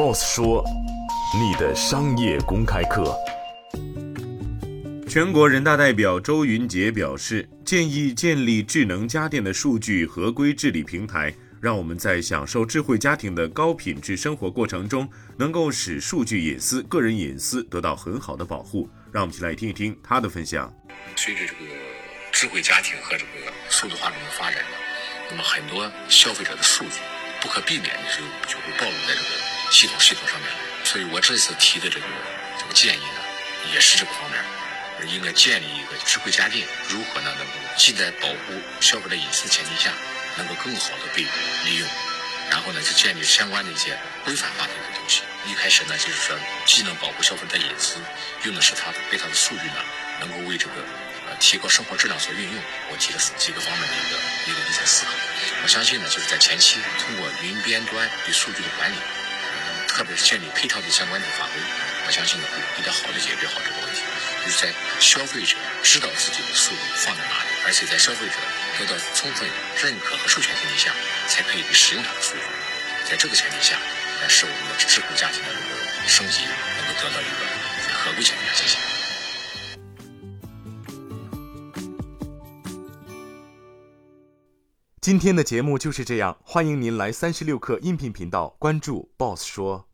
，Boss 说，你的商业公开课。全国人大代表周云杰表示，建议建立智能家电的数据合规治理平台，让我们在享受智慧家庭的高品质生活过程中，能够使数据隐私、个人隐私得到很好的保护。让我们一起来听一听他的分享。随着这个智慧家庭和这个数字化中的发展呢，那么很多消费者的数据不可避免的就就会暴露在这个系统系统上面来。所以我这次提的这个这个建议呢，也是这个方面。应该建立一个智慧家电，如何呢？能够既在保护消费者隐私前提下，能够更好的被利用，然后呢，就建立相关的一些规范化的一个东西。一开始呢，就是说既能保护消费者隐私，用的是它的被它的数据呢，能够为这个呃提高生活质量所运用。我提了几个方面的一个一个一些思考。我相信呢，就是在前期通过云边端对数据的管理，特别是建立配套的相关的法规，我相信呢，会比较好的解决好这个问题。就是在消费者知道自己的数据放在哪里，而且在消费者得到充分认可和授权前提下，才可以使用他的数据。在这个前提下，来使我们的智慧家庭的升级能够得到一个合规前提下进行。今天的节目就是这样，欢迎您来三十六课音频频道关注 Boss 说。